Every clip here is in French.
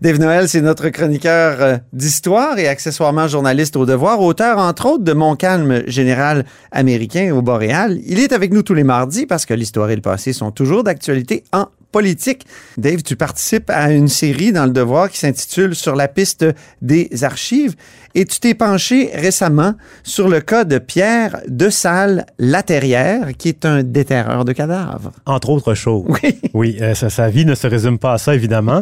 Dave Noël, c'est notre chroniqueur euh, d'histoire et accessoirement journaliste au devoir, auteur entre autres de Mon calme général américain au Boréal. Il est avec nous tous les mardis parce que l'histoire et le passé sont toujours d'actualité en politique. Dave, tu participes à une série dans le devoir qui s'intitule Sur la piste des archives et tu t'es penché récemment sur le cas de Pierre de Salle Laterrière, qui est un déterreur de cadavres. Entre autres choses. Oui. Oui, euh, sa, sa vie ne se résume pas à ça, évidemment.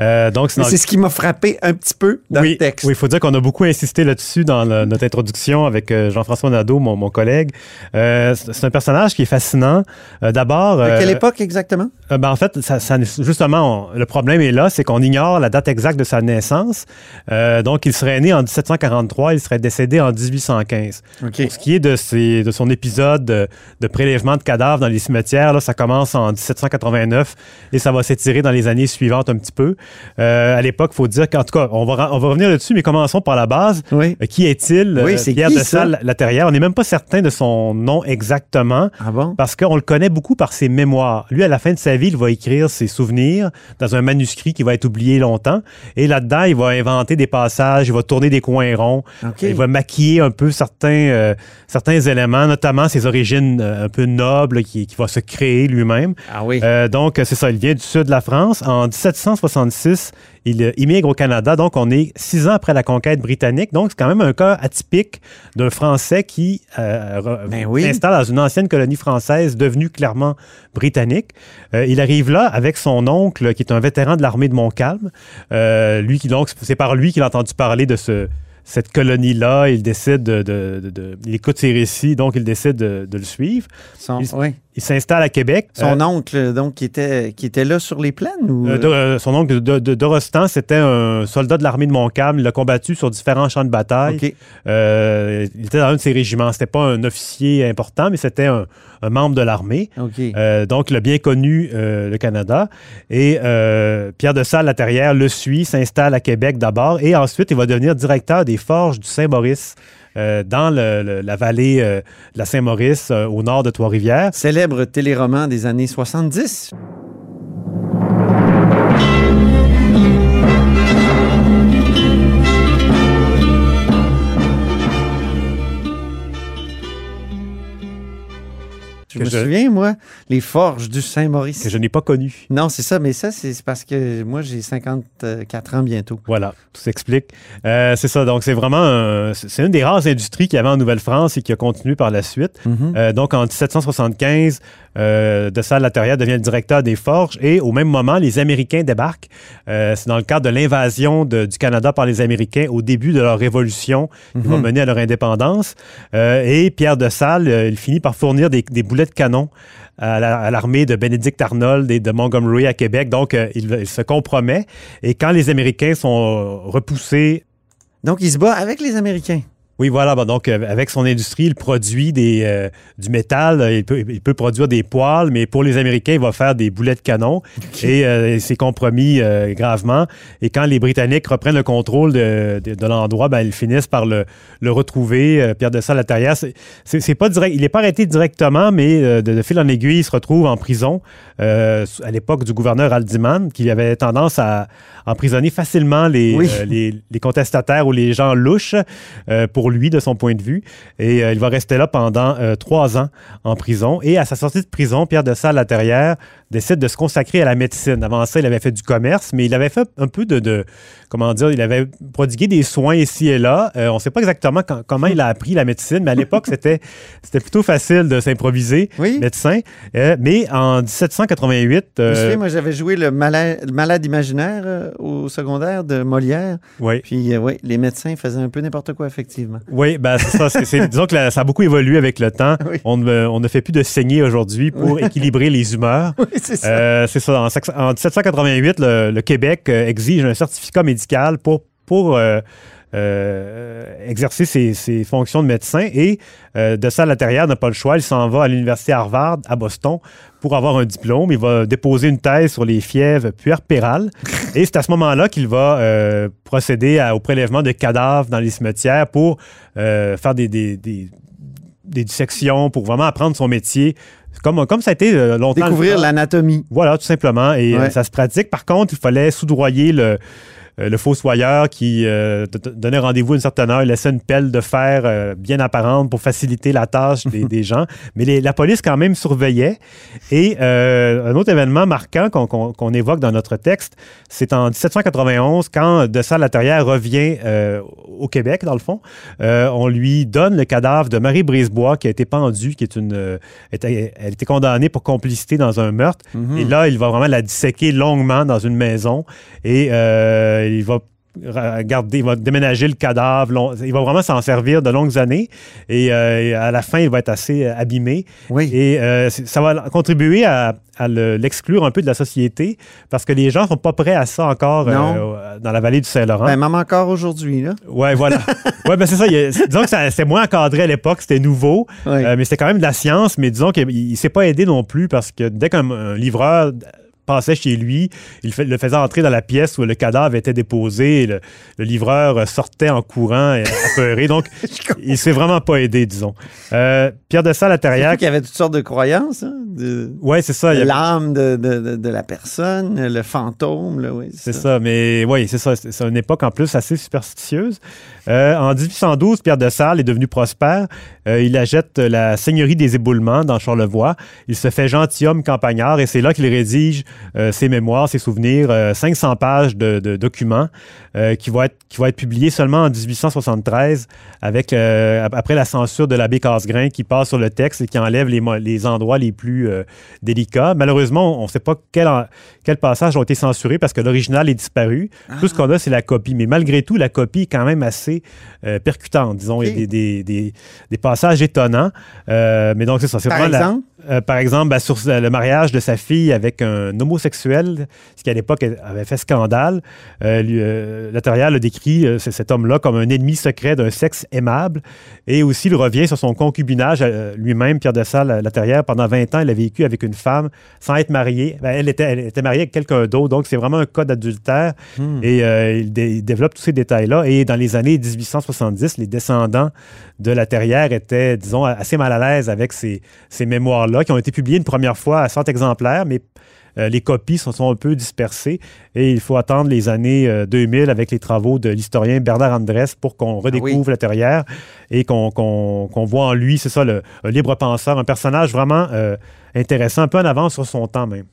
Euh, donc, C'est ce qui m'a frappé un petit peu dans oui, le texte. Oui, il faut dire qu'on a beaucoup insisté là-dessus dans le- notre introduction avec euh, Jean-François Nadeau, mon, mon collègue. Euh, c'est un personnage qui est fascinant. D'abord... À quelle époque exactement? Ben, en fait, ça, ça- justement, on- le problème est là, c'est qu'on ignore la date exacte de sa naissance. Donc, il serait né en 1743, il serait décédé en 1815. OK. Pour ce qui est de, ses- de son épisode de, de prélèvement de cadavres dans les cimetières, là, ça commence en 1789 et ça va s'étirer dans les années suivantes un petit peu. Euh, à l'époque, il faut dire qu'en tout cas, on va, on va revenir là-dessus, mais commençons par la base. Oui. Euh, Qui est-il? Oui, Euh, c'est Pierre qui, de? Salle Laterrière? On n'est même pas certain de son nom exactement Ah bon? parce qu'on le connaît beaucoup par ses mémoires. Lui, à la fin de sa vie, il va écrire ses souvenirs dans un manuscrit qui va être oublié longtemps. Et là-dedans, il va inventer des passages, il va tourner des coins il va maquiller un peu certains, euh, certains éléments, notamment ses origines euh, un peu nobles qui, qui va se créer lui-même. Ah oui. Euh, donc, c'est ça, il vient du sud de la France. En 1766, il immigre au Canada. Donc, on est six ans après la conquête britannique. Donc, c'est quand même un cas atypique d'un Français qui euh, Ben oui. s'installe dans une ancienne colonie française devenue clairement britannique. Euh, il arrive là avec son oncle, qui est un vétéran de l'armée de Montcalm. Euh, lui, qui donc, c'est par lui qu'il a entendu parler de ce cette colonie-là, il décide de, de- de- de- il écoute ses récits, donc il décide de, de le suivre. Son, il- oui. Il s'installe à Québec. Son Euh, oncle, donc, qui était, qui était là sur les plaines? Ou... Euh, de- euh, son oncle de, de, Dorostan, c'était un soldat de l'armée de Montcalm. Il a combattu sur différents champs de bataille. Il était dans un de ses régiments. C'était pas un officier important, mais c'était un, un membre de l'armée. Donc, il a bien connu le Canada. Et Pierre de Salle, Laterrière, le suit, s'installe à Québec d'abord. Et ensuite, il va devenir directeur des forges du Saint-Maurice euh, dans la vallée euh, de la Saint-Maurice, euh, au nord de Trois-Rivières. Célèbre téléroman des années 70. Souviens, moi, les forges du Saint-Maurice. que je n'ai pas connu. Non, c'est ça, mais ça, c'est parce que moi, j'ai 54 ans bientôt. Voilà, tout s'explique. Euh, c'est ça, donc c'est vraiment c'est une des rares industries qu'il y avait en Nouvelle-France et qui a continué par la suite. Mhm. Euh, donc en 1775, euh, De Salle devient le directeur des forges et au même moment, les Américains débarquent. Euh, c'est dans le cadre de l'invasion du Canada par les Américains au début de leur révolution qui va mener à leur indépendance. Euh, et Pierre De Salle, il finit par fournir des, des boulets de à la- à l'armée de Benedict Arnold et de Montgomery à Québec. Donc, euh, il, il se compromet. Et quand les Américains sont repoussés Donc, il se bat avec les Américains. Oui, voilà. Bon, donc, euh, avec son industrie, il produit des, euh, du métal. Il peut, il peut produire des poils, mais pour les Américains, il va faire des boulets de canon. Et euh, il s'est compromis euh, gravement. Et quand les Britanniques reprennent le contrôle de, de- de l'endroit, ben, ils finissent par le, le retrouver. Pierre de Salle à Terrière. C'est- c'est c'est pas direct. Il n'est pas arrêté directement, mais de, de fil en aiguille, il se retrouve en prison à l'époque du gouverneur Aldiman, qui avait tendance à emprisonner facilement les, Oui. les, les contestataires ou les gens louches pour lui, de son point de vue. Et euh, il va rester là pendant euh, trois ans en prison. Et à sa sortie de prison, Pierre de Salle Laterrière décide de se consacrer à la médecine. Avant ça, il avait fait du commerce, mais il avait fait un peu de, de- comment dire, il avait prodigué des soins ici et là. Euh, on ne sait pas exactement quand- comment il a appris la médecine, mais à l'époque, c'était c'était plutôt facile de s'improviser Oui. médecin. Euh, mais en 1788, Je me euh, souviens, moi, j'avais joué le malade, le malade imaginaire au secondaire de Molière. oui. Puis, oui, les médecins faisaient un peu n'importe quoi, effectivement. Oui, ben c'est ça. c'est- disons que la- ça a beaucoup évolué avec le temps. Oui. On, ne, on ne fait plus de saigner aujourd'hui pour équilibrer les humeurs. Oui, c'est ça. Euh, c'est ça. En, sex- en 1788, le, le Québec euh, exige un certificat médical pour, pour euh, euh, exercer ses, ses fonctions de médecin. Et de ça, Laterrière n'a pas le choix. Il s'en va à l'université Harvard à Boston pour avoir un diplôme. Il va déposer une thèse sur les fièvres puerpérales. Et c'est à ce moment-là qu'il va procéder à- au prélèvement de cadavres dans les cimetières pour faire des, des, des- des dissections, pour vraiment apprendre son métier. Comme, comme ça a été euh, longtemps. Découvrir l'anatomie. Voilà, tout simplement. Et Ouais. euh, ça se pratique. Par contre, il fallait soudoyer le, le fossoyeur qui euh, donnait rendez-vous à une certaine heure, il laissait une pelle de fer euh, bien apparente pour faciliter la tâche des, des gens. Mais les- la police quand même surveillait. Et euh, un autre événement marquant qu'on évoque dans notre texte, c'est en 1791, quand De Salle-Laterrière revient euh, au Québec, dans le fond. Euh, on lui donne le cadavre de Marie Brisebois, qui a été pendue, qui est une... euh, était- elle était condamnée pour complicité dans un meurtre. Et là, il va vraiment la disséquer longuement dans une maison et euh, il va garder, il va déménager le cadavre. long- il va vraiment s'en servir de longues années et, euh, à la fin, il va être assez euh, abîmé. Oui. Et euh, ça va contribuer à, à le- l'exclure un peu de la société parce que les gens sont pas prêts à ça encore euh, dans la vallée du Saint-Laurent. Ben, même encore aujourd'hui, là. Ouais, voilà. ouais, ben c'est ça. a- disons que c'était moins encadré à l'époque, c'était nouveau, Oui. mais c'était quand même de la science. Mais disons qu'il il s'est pas aidé non plus parce que dès qu'un un livreur passait chez lui, il le faisait entrer dans la pièce où le cadavre était déposé. et le, le livreur sortait en courant, et apeuré. Donc, il s'est vraiment pas aidé, disons. Euh, Pierre de Salle à Surtout qu'il y avait toutes sortes de croyances. hein, de- Ouais, c'est ça. il L'âme de, de- de- la personne, le fantôme, oui. C'est ça, mais oui, c'est ça. C'est une époque en plus assez superstitieuse. Euh, en 1812, Pierre de Salles est devenu prospère. Euh, il achète la seigneurie des éboulements dans Charlevoix. Il se fait gentilhomme campagnard et c'est là qu'il rédige ses mémoires, ses souvenirs, euh, 500 pages de, de documents euh, qui, vont être, qui vont être publiés seulement en 1873 avec, euh, ap- après la censure de l'abbé Casgrain qui passe sur le texte et qui enlève les, les endroits les plus euh, délicats. Malheureusement, on ne sait pas quel, en- quels passages ont été censurés parce que l'original est disparu. Tout ce qu'on a, c'est la copie. Mais malgré tout, la copie est quand même assez euh, percutante. Disons, il y a Ok. des, des- des- des passages étonnants. Euh, mais donc, c'est ça. C'est Par la-? Euh, par exemple, ben, sur le mariage de sa fille avec un homosexuel, ce qui à l'époque avait fait scandale. Euh, lui, euh, Laterrière le décrit, euh, cet homme-là, comme un ennemi secret d'un sexe aimable. Et aussi, il revient sur son concubinage euh, lui-même, Pierre de Salle Laterrière. Pendant 20 ans, il a vécu avec une femme sans être marié. Ben, elle, était, elle était mariée avec quelqu'un d'autre, donc c'est vraiment un cas d'adultère. Et euh, il, dé- il développe tous ces détails-là. Et dans les années 1870, les descendants de la Terrière étaient, disons, assez mal à l'aise avec ces, ces mémoires-là, qui ont été publiées une première fois à 100 exemplaires, mais euh, les copies se sont un peu dispersées et il faut attendre les années euh, 2000 avec les travaux de l'historien Bernard Andrès pour qu'on redécouvre la Terrière et qu'on voit en lui, c'est ça, le, un libre penseur, un personnage vraiment euh, intéressant, un peu en avance sur son temps même.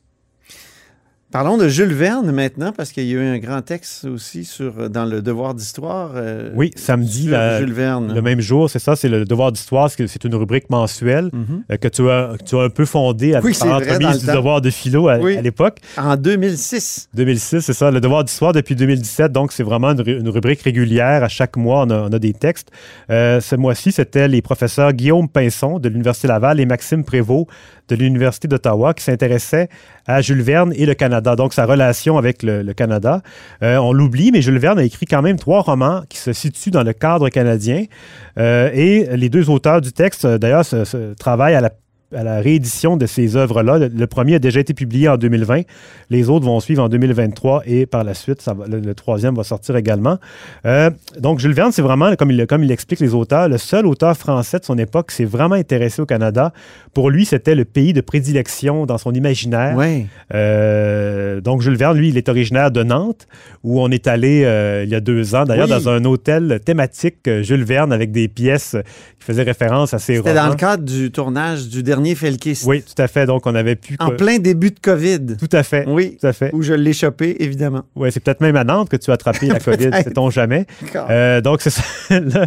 Parlons de Jules Verne maintenant, parce qu'il y a eu un grand texte aussi sur, dans le Devoir d'histoire. euh, Oui, samedi, la- Jules Verne. Le même jour, c'est ça, c'est le devoir d'histoire, c'est une rubrique mensuelle Mhm. euh, que tu as, que tu as un peu fondée à, Oui, l'entremise le du temps. devoir de philo à, Oui. à l'époque. En 2006. 2006, c'est ça, le devoir d'histoire depuis 2017. Donc, c'est vraiment une, ru- une rubrique régulière. À chaque mois, on a, on a des textes. Euh, ce mois-ci, c'était les professeurs Guillaume Pinson de l'Université Laval et Maxime Prévost de l'Université d'Ottawa qui s'intéressaient à Jules Verne et le Canada, donc sa relation avec le, Canada. Euh, on l'oublie, mais Jules Verne a écrit quand même trois romans qui se situent dans le cadre canadien. Euh, et les deux auteurs du texte, euh, d'ailleurs, se- travaillent à la à la réédition de ces œuvres-là. Le, le premier a déjà été publié en 2020. Les autres vont suivre en 2023 et par la suite, ça va- le, le troisième va sortir également. Euh, donc, Jules Verne, c'est vraiment, comme il, comme il explique les auteurs, le seul auteur français de son époque qui s'est vraiment intéressé au Canada. Pour lui, c'était le pays de prédilection dans son imaginaire. Euh, donc, Jules Verne, lui, il est originaire de Nantes, où on est allé euh, il y a deux ans, d'ailleurs, Oui. dans un hôtel thématique Jules Verne avec des pièces qui faisaient référence à ses C'était romans. dans le cadre du tournage du dernier Felkist. Oui, tout à fait. Donc, on avait pu. En plein début de COVID. Tout à fait. Oui. Tout à fait. Où je l'ai chopé, évidemment. Oui, c'est peut-être même à Nantes que tu as attrapé la COVID, sait-on jamais. D'accord. Euh, donc, c'est ça. le,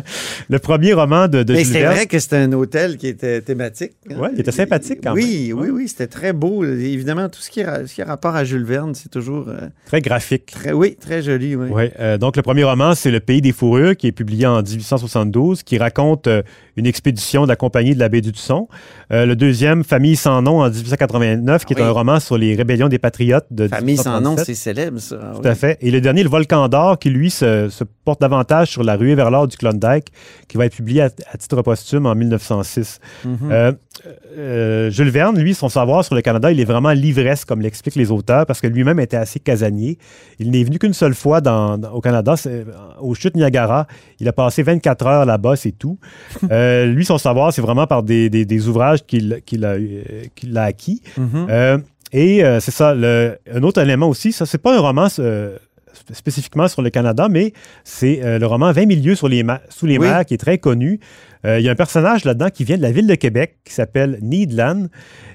le premier roman de, de Mais c'est vrai que c'était un hôtel qui était thématique. hein. Ouais, il était sympathique quand oui, même. Oui, Ouais. oui, c'était très beau. Évidemment, tout ce qui, a, ce qui a rapport à Jules Verne, c'est toujours euh, Très graphique. très, oui, très joli. Oui. Euh, donc, le premier roman, c'est Le Pays des fourrures, qui est publié en 1872, qui raconte euh, une expédition de la compagnie de la baie du Tusson. Euh, le deuxième, Famille sans nom, en 1889, qui Ah est oui. un roman sur les rébellions des patriotes de Famille sans nom, 1837. c'est célèbre, ça. Tout à fait. Et le dernier, Le Volcan d'or, qui lui se, se porte davantage sur la ruée vers l'or du Klondike, qui va être publié à, à titre posthume en 1906. Mhm. Euh, euh, Jules Verne, lui, son savoir sur le Canada, il est vraiment l'ivresse, comme l'expliquent les auteurs, parce que lui-même était assez casanier. Il n'est venu qu'une seule fois dans- dans- au Canada, c'est- aux chutes Niagara. Il a passé 24 heures là-bas, c'est tout. Euh, lui, son savoir, c'est vraiment par des, des- des ouvrages qu'il a, euh, acquis. Mhm. Euh, et euh, c'est ça, le- un autre élément aussi, ça, c'est pas un roman euh, sp- spécifiquement sur le Canada, mais c'est euh, le roman 20 milieux sur les sous les Oui. mers qui est très connu. Euh, il y a un personnage là-dedans qui vient de la ville de Québec qui s'appelle Needland.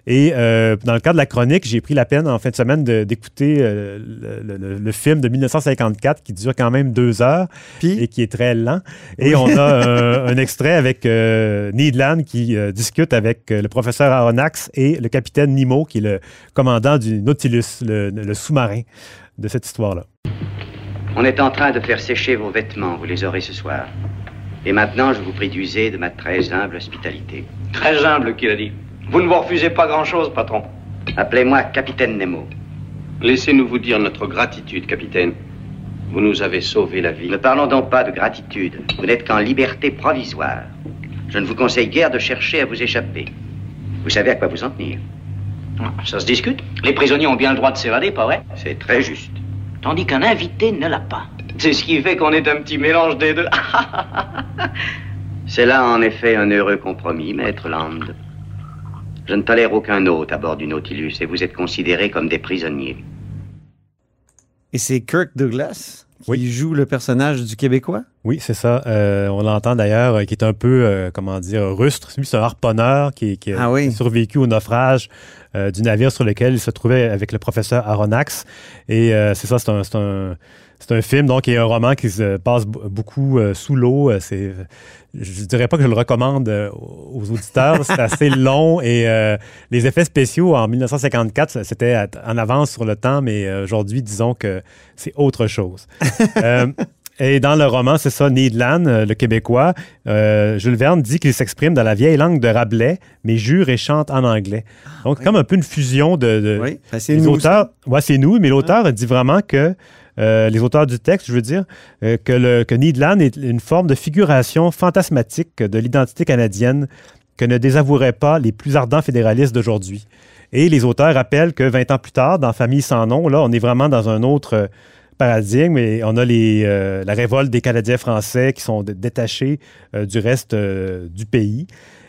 Et euh, dans le cadre de la chronique, j'ai pris la peine en fin de semaine d'écouter euh, le, le- le film de 1954 qui dure quand même deux heures Puis, et qui est très lent. Et on a un extrait avec euh, Needland qui euh, discute avec euh, le professeur Aronnax et le capitaine Nemo, qui est le commandant du Nautilus, le, le sous-marin de cette histoire-là. On est en train de faire sécher vos vêtements, vous les aurez ce soir. Et maintenant, je vous prie d'user de ma très humble hospitalité. Très humble, qu'il a dit. Vous ne vous refusez pas grand-chose, patron. Appelez-moi Capitaine Nemo. Laissez-nous vous dire notre gratitude, capitaine. Vous nous avez sauvé la vie. Ne parlons donc pas de gratitude. Vous n'êtes qu'en liberté provisoire. Je ne vous conseille guère de chercher à vous échapper. Vous savez à quoi vous en tenir. Ça se discute. Les prisonniers ont bien le droit de s'évader, pas vrai? C'est très juste. Tandis qu'un invité ne l'a pas. C'est ce qui fait qu'on est un petit mélange des deux. C'est là en effet un heureux compromis, maître Land. Je ne tolère aucun hôte à bord du Nautilus et vous êtes considérés comme des prisonniers. et c'est Kirk Douglas qui Oui. joue le personnage du Québécois? Oui, c'est ça. Euh, on l'entend d'ailleurs, euh, qui est un peu, euh, comment dire, rustre. Lui, c'est un harponneur qui, qui a Ah oui. survécu au naufrage euh, du navire sur lequel il se trouvait avec le professeur Aronnax. Et euh, c'est ça, c'est un, c'est un, c'est un film, donc, et un roman qui se passe beaucoup euh, sous l'eau. Euh, C'est, je dirais pas que je le recommande euh, aux auditeurs. C'est assez long et euh, les effets spéciaux en 1954, ça, c'était en avance sur le temps, mais euh, aujourd'hui, disons que c'est autre chose. Euh, et dans le roman, c'est ça, Needland, euh, le Québécois, euh, Jules Verne dit qu'il s'exprime dans la vieille langue de Rabelais, mais jure et chante en anglais. Donc, comme un peu une fusion de... de- Oui, ben, c'est nous. auteurs, ouais, c'est nous, mais l'auteur dit vraiment que euh, les auteurs du texte, je veux dire, euh, que, le, que Needland est une forme de figuration fantasmatique de l'identité canadienne que ne désavoueraient pas les plus ardents fédéralistes d'aujourd'hui. Et les auteurs rappellent que 20 ans plus tard, dans Famille sans nom, là, on est vraiment dans un autre euh, paradigme et on a les, la révolte des Canadiens français qui sont détachés du reste du pays.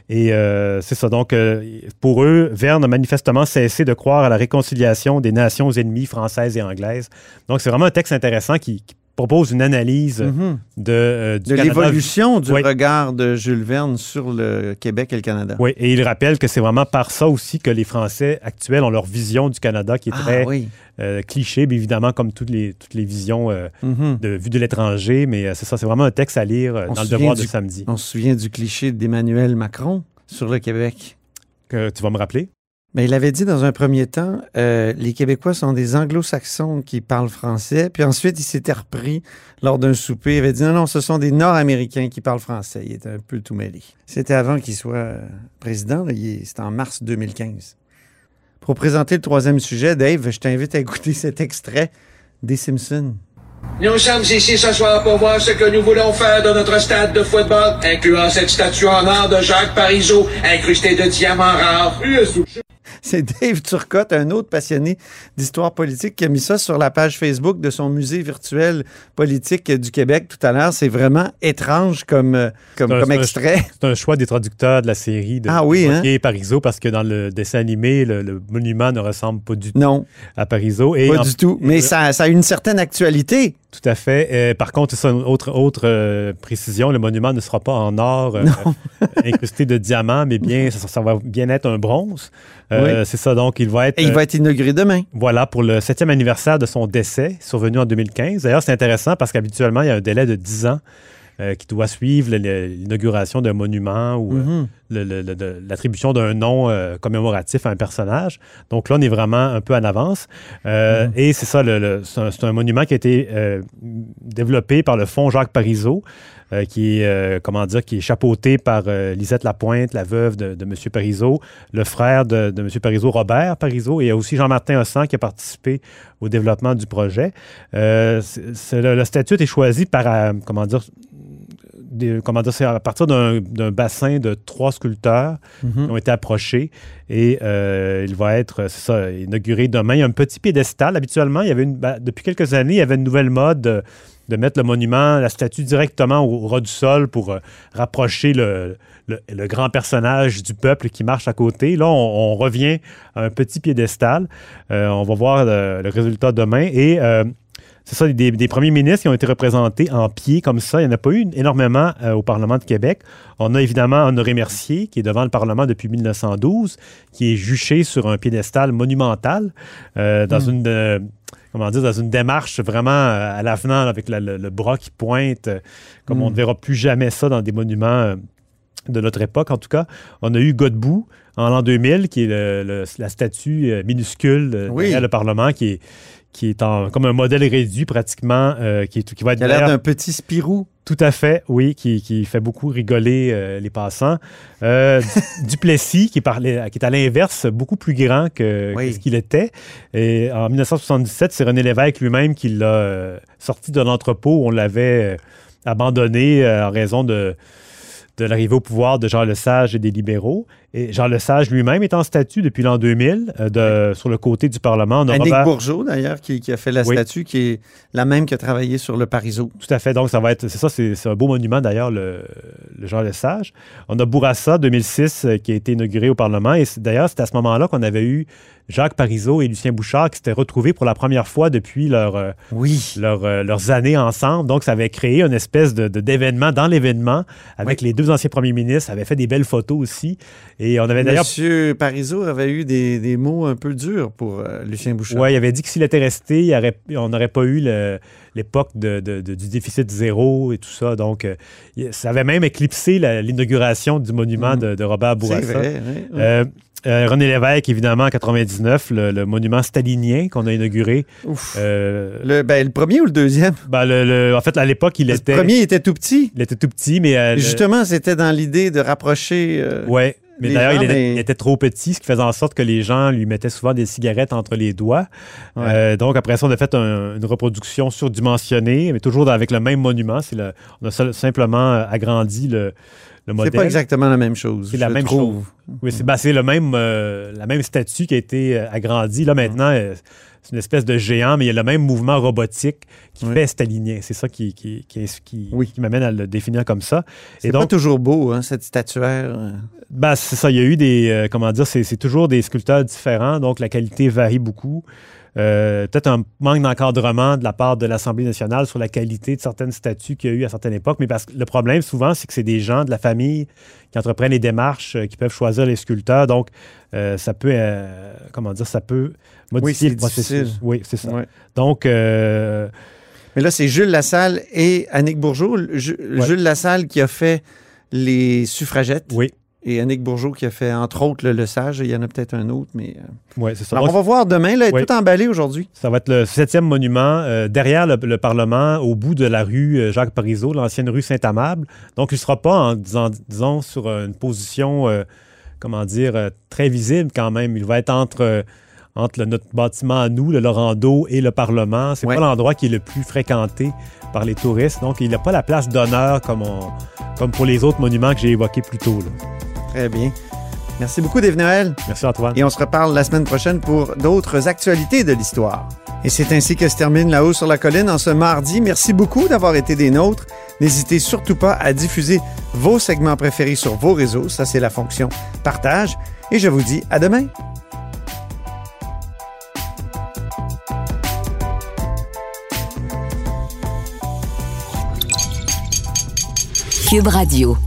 Et euh, c'est ça. Donc, euh, pour eux, Verne a manifestement cessé de croire à la réconciliation des nations ennemies françaises et anglaises. Donc, c'est vraiment un texte intéressant qui, qui propose une analyse Mhm. de, euh, du De l'évolution du Oui. regard de Jules Verne sur le Québec et le Canada. Oui, et il rappelle que c'est vraiment par ça aussi que les Français actuels ont leur vision du Canada qui est Ah très oui. euh, cliché, mais évidemment comme toutes les, toutes les visions euh, Mhm. de vue de l'étranger. Mais euh, c'est ça, c'est vraiment un texte à lire euh, On dans le devoir souvient de du- samedi. On se souvient du cliché d'Emmanuel Macron sur le Québec. Que tu vas me rappeler? Mais il avait dit dans un premier temps, euh, les Québécois sont des anglo-saxons qui parlent français. Puis ensuite, il s'était repris lors d'un souper. Il avait dit non, non, ce sont des Nord-Américains qui parlent français. Il était un peu tout mêlé. C'était avant qu'il soit euh, président. C'était en mars 2015. Pour présenter le troisième sujet, Dave, je t'invite à écouter cet extrait des Simpsons. Nous sommes ici ce soir pour voir ce que nous voulons faire de notre stade de football, incluant cette statue en or de Jacques Parizeau, incrustée de diamants rares. C'est Dave Turcotte, un autre passionné d'histoire politique, qui a mis ça sur la page Facebook de son musée virtuel politique du Québec tout à l'heure. C'est vraiment étrange comme, euh, comme, un- extrait. C'est un choix des traducteurs de la série de Ah oui, hein? Et Parizeau parce que dans le dessin animé, le, le monument ne ressemble pas du tout à Parizeau. Et pas en- du tout. Mais ça, ça a une certaine actualité. Tout à fait. Euh, par contre, c'est une autre, autre euh, précision, le monument ne sera pas en or euh, incrusté de diamants, mais bien, ça, ça va bien être un bronze. C'est ça, donc il va être... Et il va être inauguré demain. Voilà, pour le septième anniversaire de son décès, survenu en 2015. D'ailleurs, c'est intéressant parce qu'habituellement, il y a un délai de 10 ans euh, qui doit suivre l'inauguration d'un monument ou euh, Mhm. l'attribution d'un nom euh, commémoratif à un personnage. Donc là, on est vraiment un peu en avance. Mhm. Et c'est ça, le- le- c'est un, monument qui a été développé par le Fonds Jacques Parizeau, euh, qui est, euh, comment dire, qui est chapeauté par euh, Lisette Lapointe, la veuve de, de M. Parizeau, le frère de, de M. Parizeau, Robert Parizeau, et il y a aussi Jean-Martin Hossan qui a participé au développement du projet. Le, le statut a été choisi par, comment dire, des- comment dire, c'est à partir d'un d'un bassin de trois sculpteurs Mhm. qui ont été approchés et euh, il va être, c'est ça, inauguré demain. Il y a un petit piédestal. Habituellement, il y avait une, ben, depuis quelques années, il y avait une nouvelle mode de, de mettre le monument, la statue directement au, au ras du sol pour euh, rapprocher le, le- le grand personnage du peuple qui marche à côté. Là, on, on revient à un petit piédestal. Euh, on va voir le, le résultat demain et c'est ça, des, des premiers ministres qui ont été représentés en pied comme ça. Il n'y en a pas eu énormément euh, au Parlement de Québec. On a évidemment Honoré Mercier, qui est devant le Parlement depuis 1912, qui est juché sur un piédestal monumental euh, dans une... euh, comment dire, dans une démarche vraiment à l'avenant, avec la- le, le bras qui pointe, comme on ne verra plus jamais ça dans des monuments de notre époque, en tout cas. On a eu Godbout en l'an 2000, qui est le- le- la statue minuscule Oui. derrière le Parlement, qui est, qui est en, comme un modèle réduit pratiquement, euh, qui, est- qui va être Il a l'air d'un petit Spirou. tout à fait, oui, qui, qui fait beaucoup rigoler euh, les passants. Euh, Du- Duplessis, qui, parlait, qui est à l'inverse, beaucoup plus grand que, Oui. que ce qu'il était. Et en 1977, c'est René Lévesque lui-même qui l'a sorti de l'entrepôt où on l'avait abandonné en raison de, de l'arrivée au pouvoir de Jean Lesage et des libéraux. Et Jean Lesage lui-même est en statut depuis l'an 2000 euh, de, sur le côté du Parlement. On a Robert- Bourgeot, d'ailleurs, qui, qui a fait la Oui. statue, qui est la même qui a travaillé sur le Parizeau. Tout à fait. Donc, ça va être. C'est ça, c'est un beau monument d'ailleurs, le, le Jean Lesage. On a Bourassa 2006 euh, qui a été inauguré au Parlement. Et d'ailleurs, c'est à ce moment-là qu'on avait eu Jacques Parizeau et Lucien Bouchard qui s'étaient retrouvés pour la première fois depuis leur, euh, Oui. leur, euh, leurs années ensemble. Donc, ça avait créé une espèce de, de- d'événement dans l'événement avec les deux anciens premiers ministres. Avait fait des belles photos aussi. Et on avait d'ailleurs. Monsieur Parizeau avait eu des, des mots un peu durs pour euh, Lucien Bouchard. Ouais, il avait dit que s'il était resté, il y aurait- on n'aurait pas eu l'époque de- de- de- du déficit zéro et tout ça. Donc, euh, ça avait même éclipsé l'inauguration du monument Mhm. de, Robert C'est Bourassa. vrai. oui, oui. Euh, René Lévesque, évidemment, en 99, le, le monument stalinien qu'on a inauguré. Ouf. Euh, Le, ben, le premier ou le deuxième? ben, le- le- en fait, à l'époque, il Le était, premier était tout petit. il était tout petit, mais... euh, le- Justement, c'était dans l'idée de rapprocher. euh, Ouais. Mais d'ailleurs, il, était- mais- il était trop petit, ce qui faisait en sorte que les gens lui mettaient souvent des cigarettes entre les doigts. Ouais. Euh, donc, après ça, on a fait un- une reproduction surdimensionnée, mais toujours avec le même monument. C'est le- on a seul- simplement agrandi le, le c'est pas exactement la même chose. C'est la même trouve. chose. Oui, c'est ben, c'est le même, euh, la même statue qui a été euh, agrandie. Là, maintenant, euh, c'est une espèce de géant, mais il y a le même mouvement robotique qui Oui. fait stalinien. C'est ça qui, qui, qui, qui- Oui. m'amène à le définir comme ça. C'est pas toujours beau, hein, cette statuaire. ben, c'est ça. Il y a eu des. euh, comment dire, c'est toujours des sculpteurs différents, donc la qualité varie beaucoup. Euh, Peut-être un manque d'encadrement de la part de l'Assemblée nationale sur la qualité de certaines statues qu'il y a eu à certaines époques. Mais parce que le problème, souvent, c'est que c'est des gens de la famille qui entreprennent les démarches, euh, qui peuvent choisir les sculpteurs. Donc, euh, ça peut. comment dire, ça peut modifier le processus. difficile. Oui, c'est ça. Ouais. Donc, euh, Mais là, c'est Jules Lassalle et Annick Bourgeot. Ouais. Jules Lassalle qui a fait les suffragettes. oui, Et Annick Bourgeot qui a fait, entre autres, le, le sage. Il y en a peut-être un autre, mais... euh, ouais, c'est ça. Alors, on va voir demain. Là, est tout emballé aujourd'hui. Ça va être le septième monument euh, derrière le, le Parlement, au bout de la rue euh, Jacques Parizeau, l'ancienne rue Saint-Amable. Donc, il ne sera pas, en, disons, sur une position, euh, comment dire, euh, très visible quand même. Il va être entre, euh, entre le- notre bâtiment à nous, le Lorando, et le Parlement. C'est Ouais. pas l'endroit qui est le plus fréquenté par les touristes. Donc, il n'a pas la place d'honneur comme, on- comme pour les autres monuments que j'ai évoqués plus tôt. là. Très bien. Merci beaucoup, Dave Noël. Merci, Antoine. Et on se reparle la semaine prochaine pour d'autres actualités de l'histoire. Et c'est ainsi que se termine La Haut sur la Colline en ce mardi. Merci beaucoup d'avoir été des nôtres. N'hésitez surtout pas à diffuser vos segments préférés sur vos réseaux. Ça, c'est la fonction partage. Et je vous dis à demain. Cube Radio.